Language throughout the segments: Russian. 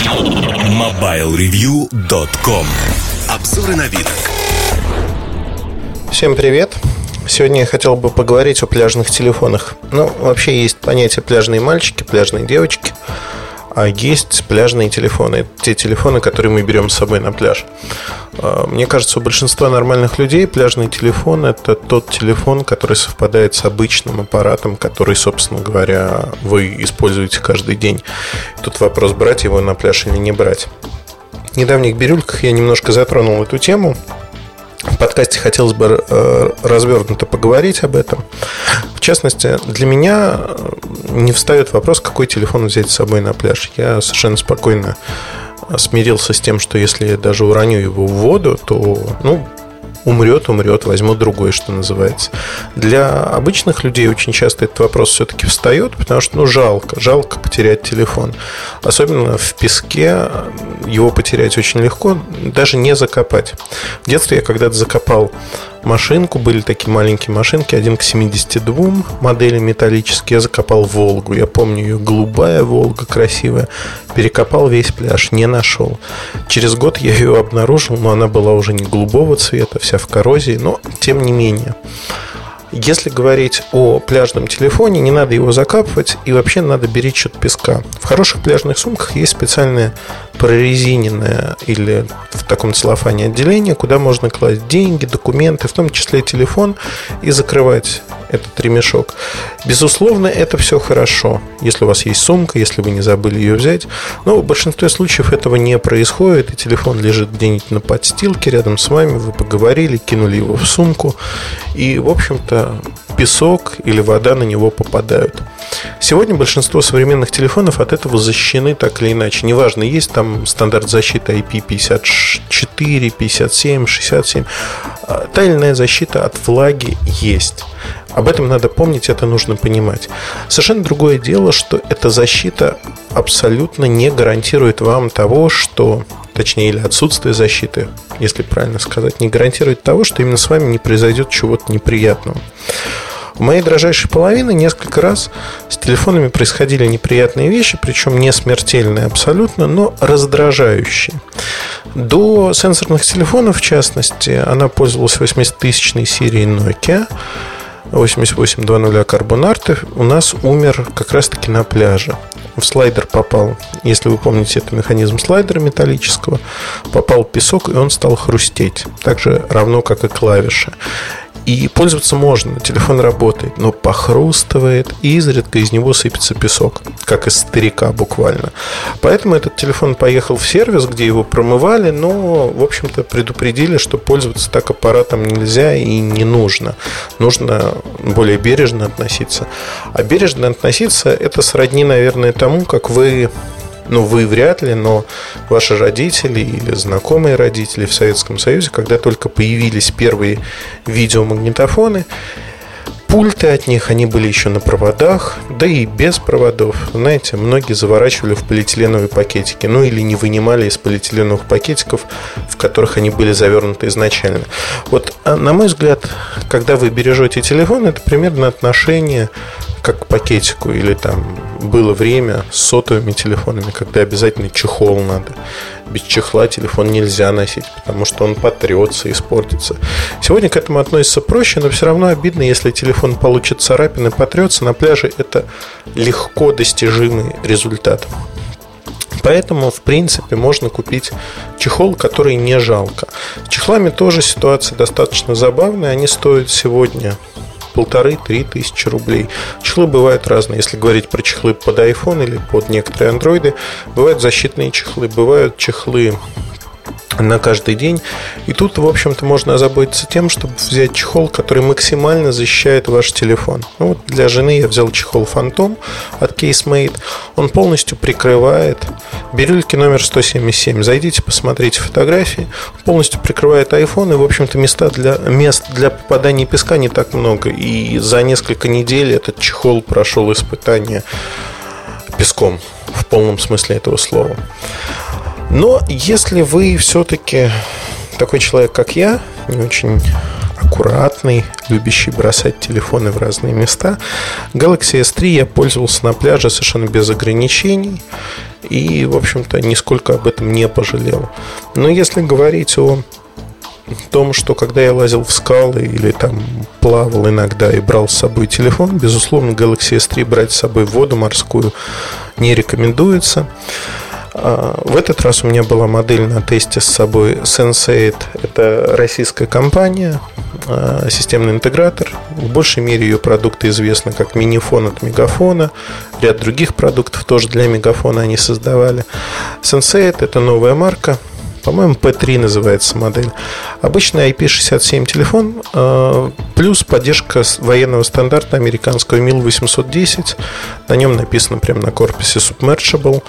MobileReview.com Обзоры на вид. Всем привет! Сегодня я хотел бы поговорить о пляжных телефонах. Ну, вообще есть понятие пляжные мальчики, пляжные девочки – а есть пляжные телефоны. Те телефоны, которые мы берем с собой на пляж. А, мне кажется, у большинства нормальных людей пляжный телефон – это тот телефон, который совпадает с обычным аппаратом, который, собственно говоря, вы используете каждый день. Тут вопрос, брать его на пляж или не брать. В недавних бирюльках я немножко затронул эту тему – в подкасте хотелось бы э, развернуто поговорить об этом. В частности, для меня э, не встает вопрос, какой телефон взять с собой на пляж. Я совершенно спокойно смирился с тем, что если я даже уроню его в воду, то ну, умрет, умрет, возьму другой, что называется. Для обычных людей очень часто этот вопрос все-таки встает, потому что, ну, жалко, жалко потерять телефон. Особенно в песке его потерять очень легко, даже не закопать. В детстве я когда-то закопал машинку, были такие маленькие машинки, один к 72 модели металлические, я закопал Волгу, я помню ее голубая Волга, красивая, перекопал весь пляж, не нашел. Через год я ее обнаружил, но она была уже не голубого цвета, вся в коррозии, но тем не менее. Если говорить о пляжном телефоне, не надо его закапывать и вообще надо беречь от песка. В хороших пляжных сумках есть специальное прорезиненное или в таком целлофане отделение, куда можно класть деньги, документы, в том числе телефон, и закрывать этот ремешок. Безусловно, это все хорошо, если у вас есть сумка, если вы не забыли ее взять. Но в большинстве случаев этого не происходит, и телефон лежит где-нибудь на подстилке рядом с вами, вы поговорили, кинули его в сумку, и, в общем-то, песок или вода на него попадают. Сегодня большинство современных телефонов от этого защищены так или иначе. Неважно, есть там стандарт защиты IP54, 57, 67. Та или иная защита от влаги есть. Об этом надо помнить, это нужно понимать. Совершенно другое дело, что эта защита абсолютно не гарантирует вам того, что точнее, или отсутствие защиты, если правильно сказать, не гарантирует того, что именно с вами не произойдет чего-то неприятного. У моей дрожайшей половины несколько раз с телефонами происходили неприятные вещи, причем не смертельные абсолютно, но раздражающие. До сенсорных телефонов, в частности, она пользовалась 80-тысячной серией Nokia, 8820 Carbon Art у нас умер как раз-таки на пляже. В слайдер попал, если вы помните, это механизм слайдера металлического, попал песок, и он стал хрустеть. Так же равно, как и клавиши. И пользоваться можно, телефон работает, но похрустывает, и изредка из него сыпется песок, как из старика буквально. Поэтому этот телефон поехал в сервис, где его промывали, но, в общем-то, предупредили, что пользоваться так аппаратом нельзя и не нужно. Нужно более бережно относиться. А бережно относиться – это сродни, наверное, тому, как вы ну, вы вряд ли, но ваши родители или знакомые родители в Советском Союзе, когда только появились первые видеомагнитофоны, пульты от них, они были еще на проводах, да и без проводов. Знаете, многие заворачивали в полиэтиленовые пакетики, ну или не вынимали из полиэтиленовых пакетиков, в которых они были завернуты изначально. Вот, а, на мой взгляд, когда вы бережете телефон, это примерно отношение как к пакетику, или там было время с сотовыми телефонами, когда обязательно чехол надо. Без чехла телефон нельзя носить, потому что он потрется, испортится. Сегодня к этому относится проще, но все равно обидно, если телефон получит царапины, потрется. На пляже это легко достижимый результат. Поэтому, в принципе, можно купить чехол, который не жалко. С чехлами тоже ситуация достаточно забавная. Они стоят сегодня полторы-три тысячи рублей. Чехлы бывают разные. Если говорить про чехлы под iPhone или под некоторые андроиды, бывают защитные чехлы, бывают чехлы на каждый день. И тут, в общем-то, можно озаботиться тем, чтобы взять чехол, который максимально защищает ваш телефон. Ну, вот для жены я взял чехол Phantom от CaseMate. Он полностью прикрывает бирюльки номер 177. Зайдите, посмотрите фотографии. Полностью прикрывает iPhone. И, в общем-то, места для, мест для попадания песка не так много. И за несколько недель этот чехол прошел испытание песком в полном смысле этого слова. Но если вы все-таки такой человек, как я, не очень аккуратный, любящий бросать телефоны в разные места. Galaxy S3 я пользовался на пляже совершенно без ограничений и, в общем-то, нисколько об этом не пожалел. Но если говорить о том, что когда я лазил в скалы или там плавал иногда и брал с собой телефон, безусловно, Galaxy S3 брать с собой в воду морскую не рекомендуется. А, в этот раз у меня была модель на тесте с собой Sensate. Это российская компания, а, системный интегратор. В большей мере ее продукты известны как минифон от Мегафона. Ряд других продуктов тоже для Мегафона они создавали. Sensate – это новая марка, по-моему, P3 называется модель. Обычный IP67 телефон, а, плюс поддержка военного стандарта американского MIL 810. На нем написано прямо на корпусе Submergible.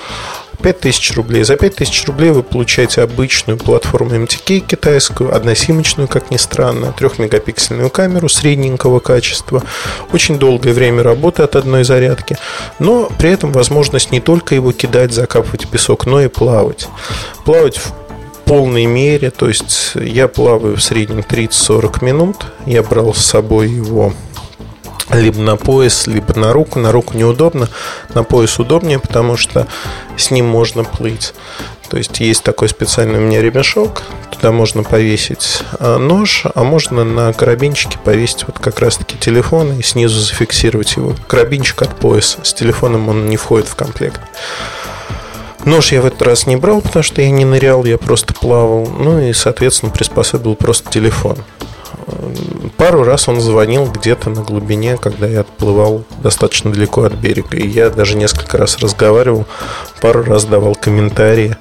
5000 рублей. За 5000 рублей вы получаете обычную платформу MTK китайскую, односимочную, как ни странно, трехмегапиксельную камеру средненького качества, очень долгое время работы от одной зарядки, но при этом возможность не только его кидать, закапывать песок, но и плавать. Плавать в полной мере, то есть я плаваю в среднем 30-40 минут, я брал с собой его либо на пояс, либо на руку. На руку неудобно, на пояс удобнее, потому что с ним можно плыть. То есть есть такой специальный у меня ремешок, туда можно повесить а, нож, а можно на карабинчике повесить вот как раз-таки телефон и снизу зафиксировать его. Карабинчик от пояса. С телефоном он не входит в комплект. Нож я в этот раз не брал, потому что я не нырял, я просто плавал. Ну и, соответственно, приспособил просто телефон. Пару раз он звонил где-то на глубине, когда я отплывал достаточно далеко от берега. И я даже несколько раз разговаривал, пару раз давал комментарии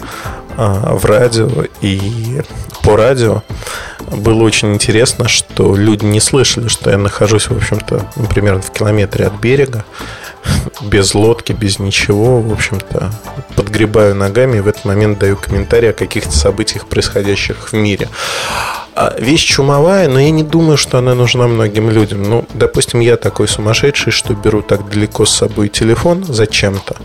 а, в радио и по радио. Было очень интересно, что люди не слышали, что я нахожусь, в общем-то, ну, примерно в километре от берега без лодки, без ничего, в общем-то, подгребаю ногами и в этот момент даю комментарий о каких-то событиях, происходящих в мире. А вещь чумовая, но я не думаю, что она нужна многим людям. Ну, допустим, я такой сумасшедший, что беру так далеко с собой телефон зачем-то.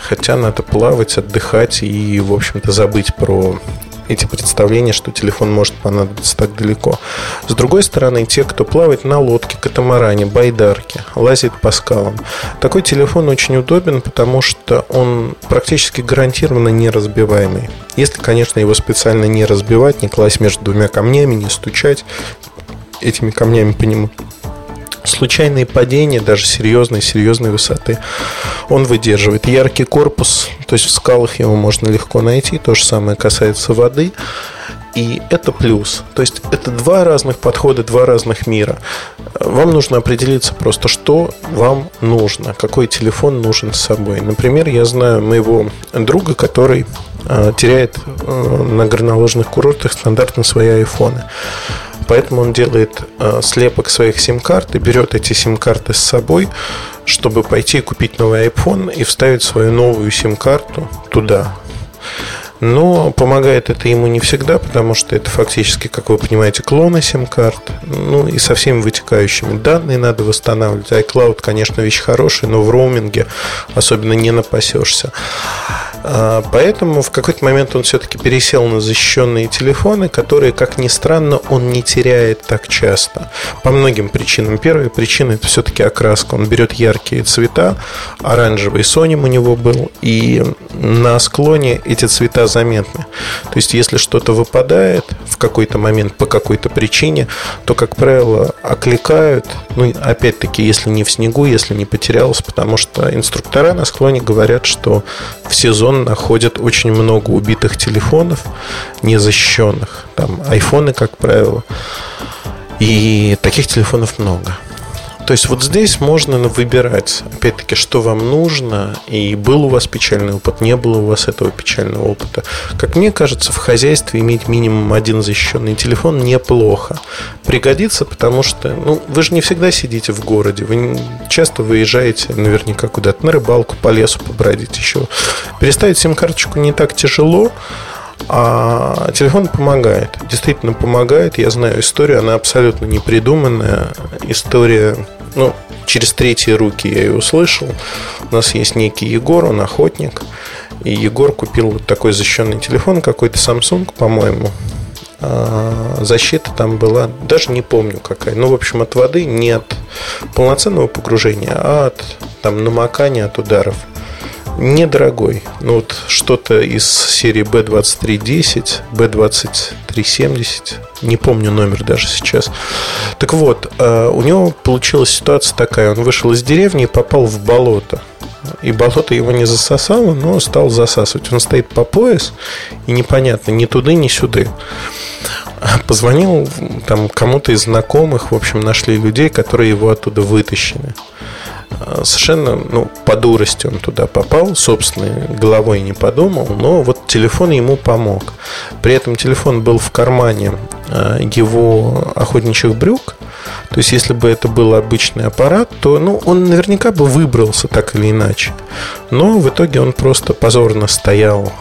Хотя надо плавать, отдыхать и, в общем-то, забыть про эти представления, что телефон может понадобиться так далеко. С другой стороны, те, кто плавает на лодке, катамаране, байдарке, лазит по скалам, такой телефон очень удобен, потому что он практически гарантированно неразбиваемый. Если, конечно, его специально не разбивать, не класть между двумя камнями, не стучать этими камнями по нему случайные падения, даже серьезной, серьезной высоты, он выдерживает. Яркий корпус, то есть в скалах его можно легко найти, то же самое касается воды. И это плюс. То есть это два разных подхода, два разных мира. Вам нужно определиться просто, что вам нужно, какой телефон нужен с собой. Например, я знаю моего друга, который теряет э, на горнолыжных курортах стандартно свои айфоны. Поэтому он делает э, слепок своих сим-карт и берет эти сим-карты с собой, чтобы пойти купить новый iPhone и вставить свою новую сим-карту туда. Но помогает это ему не всегда, потому что это фактически, как вы понимаете, клоны сим-карт. Ну и со всеми вытекающими. Данные надо восстанавливать. iCloud, конечно, вещь хорошая, но в роуминге особенно не напасешься. А, поэтому в какой-то момент он все-таки пересел на защищенные телефоны, которые, как ни странно, он не теряет так часто. По многим причинам. Первая причина это все-таки окраска. Он берет яркие цвета. Оранжевый соним у него был. И на склоне эти цвета заметны. То есть, если что-то выпадает в какой-то момент по какой-то причине, то, как правило, окликают. Ну, опять-таки, если не в снегу, если не потерялось, потому что инструктора на склоне говорят, что в сезон Amazon находят очень много убитых телефонов, незащищенных. Там айфоны, как правило. И таких телефонов много. То есть вот здесь можно выбирать, опять-таки, что вам нужно, и был у вас печальный опыт, не было у вас этого печального опыта. Как мне кажется, в хозяйстве иметь минимум один защищенный телефон неплохо. Пригодится, потому что, ну, вы же не всегда сидите в городе, вы часто выезжаете наверняка куда-то на рыбалку, по лесу побродить еще. Переставить сим-карточку не так тяжело, а телефон помогает, действительно помогает. Я знаю историю, она абсолютно непридуманная. История ну, через третьи руки я ее услышал. У нас есть некий Егор, он охотник. И Егор купил вот такой защищенный телефон, какой-то Samsung, по-моему. а, защита там была, даже не помню какая. Ну, в общем, от воды не от полноценного погружения, а от там намокания, от ударов. Недорогой. Ну, вот что-то из серии B2310, B2370, не помню номер даже сейчас. Так вот, а, у него получилась ситуация такая. Он вышел из деревни и попал в болото. И болото его не засосало, но стал засасывать. Он стоит по пояс, и непонятно, ни туда, ни сюда. Позвонил там кому-то из знакомых, в общем, нашли людей, которые его оттуда вытащили. А, совершенно, ну, по дурости он туда попал, собственной головой не подумал, но вот телефон ему помог. При этом телефон был в кармане а, его охотничьих брюк, то есть, если бы это был обычный аппарат, то ну, он наверняка бы выбрался так или иначе. Но в итоге он просто позорно стоял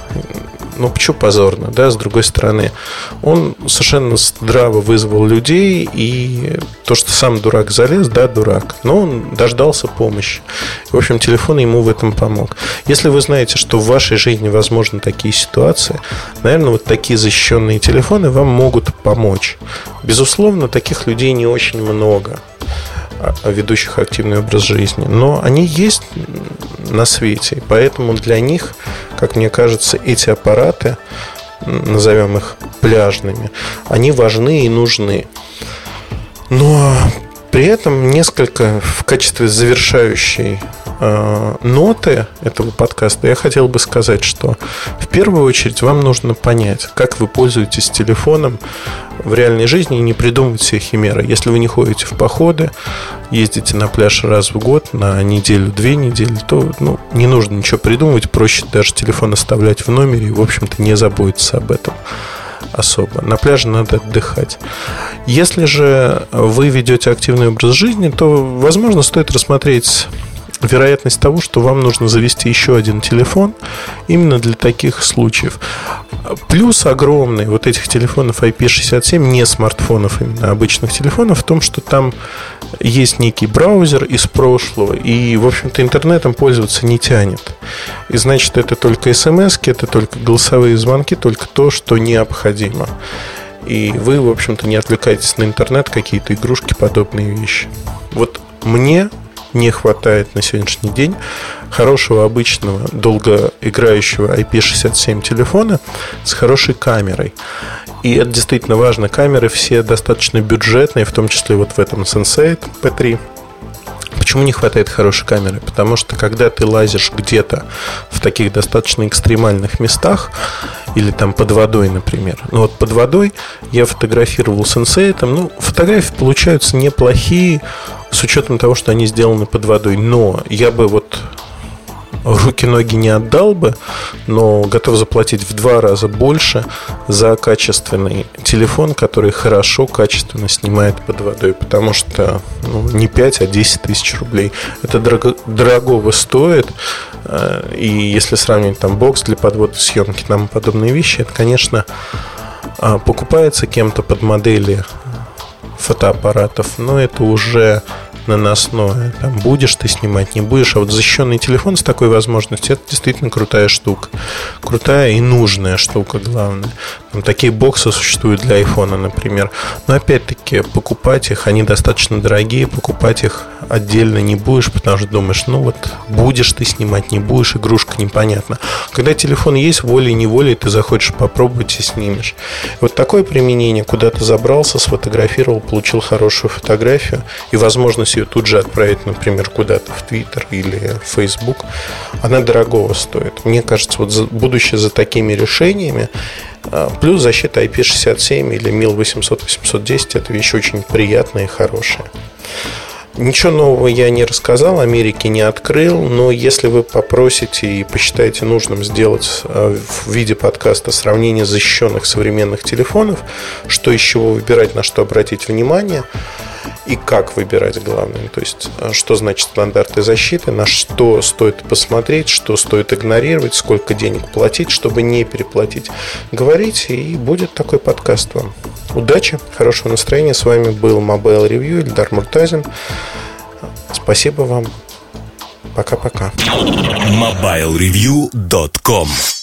ну почему позорно, да, с другой стороны, он совершенно здраво вызвал людей, и то, что сам дурак залез, да, дурак, но он дождался помощи. В общем, телефон ему в этом помог. Если вы знаете, что в вашей жизни возможны такие ситуации, наверное, вот такие защищенные телефоны вам могут помочь. Безусловно, таких людей не очень много ведущих активный образ жизни. Но они есть на свете, поэтому для них, как мне кажется, эти аппараты, назовем их пляжными, они важны и нужны. Но при этом несколько в качестве завершающей э, ноты этого подкаста я хотел бы сказать, что в первую очередь вам нужно понять, как вы пользуетесь телефоном в реальной жизни и не придумывать себе химеры. Если вы не ходите в походы, ездите на пляж раз в год, на неделю, две недели, то ну, не нужно ничего придумывать, проще даже телефон оставлять в номере и, в общем-то, не заботиться об этом особо. На пляже надо отдыхать. Если же вы ведете активный образ жизни, то, возможно, стоит рассмотреть вероятность того, что вам нужно завести еще один телефон именно для таких случаев. Плюс огромный вот этих телефонов IP67, не смартфонов, именно обычных телефонов, в том, что там есть некий браузер из прошлого, и, в общем-то, интернетом пользоваться не тянет. И значит, это только смс, это только голосовые звонки, только то, что необходимо. И вы, в общем-то, не отвлекаетесь на интернет, какие-то игрушки, подобные вещи. Вот мне не хватает на сегодняшний день хорошего обычного долгоиграющего IP67 телефона с хорошей камерой. И это действительно важно. Камеры все достаточно бюджетные, в том числе вот в этом Sensei P3. Почему не хватает хорошей камеры? Потому что когда ты лазишь где-то в таких достаточно экстремальных местах, или там под водой, например. Ну вот под водой я фотографировал сенсейтом. Ну, фотографии получаются неплохие, с учетом того, что они сделаны под водой. Но я бы вот руки-ноги не отдал бы, но готов заплатить в два раза больше за качественный телефон, который хорошо, качественно снимает под водой, потому что ну, не 5, а 10 тысяч рублей. Это дорого, дорогого стоит, э, и если сравнить там бокс для подвода съемки, там подобные вещи, это, конечно, а, покупается кем-то под модели фотоаппаратов, но это уже наносное. Там будешь ты снимать, не будешь. А вот защищенный телефон с такой возможностью это действительно крутая штука. Крутая и нужная штука, главное. Там такие боксы существуют для айфона, например. Но опять-таки покупать их, они достаточно дорогие, покупать их отдельно не будешь, потому что думаешь, ну вот будешь ты снимать, не будешь, игрушка непонятна. Когда телефон есть, волей-неволей ты захочешь попробовать и снимешь. Вот такое применение, куда ты забрался, сфотографировал, получил хорошую фотографию и возможность ее тут же отправить, например, куда-то в Твиттер или в Фейсбук, она дорогого стоит. Мне кажется, вот будущее за такими решениями а, Плюс защита IP67 или MIL 800-810 это вещь очень приятная и хорошая. Ничего нового я не рассказал, Америки не открыл, но если вы попросите и посчитаете нужным сделать э, в виде подкаста сравнение защищенных современных телефонов, что из чего выбирать, на что обратить внимание и как выбирать главное, то есть э, что значит стандарты защиты, на что стоит посмотреть, что стоит игнорировать, сколько денег платить, чтобы не переплатить, говорите, и будет такой подкаст вам. Удачи, хорошего настроения. С вами был Mobile Review Ильдар Муртазин. Спасибо вам. Пока-пока. MobileReview.com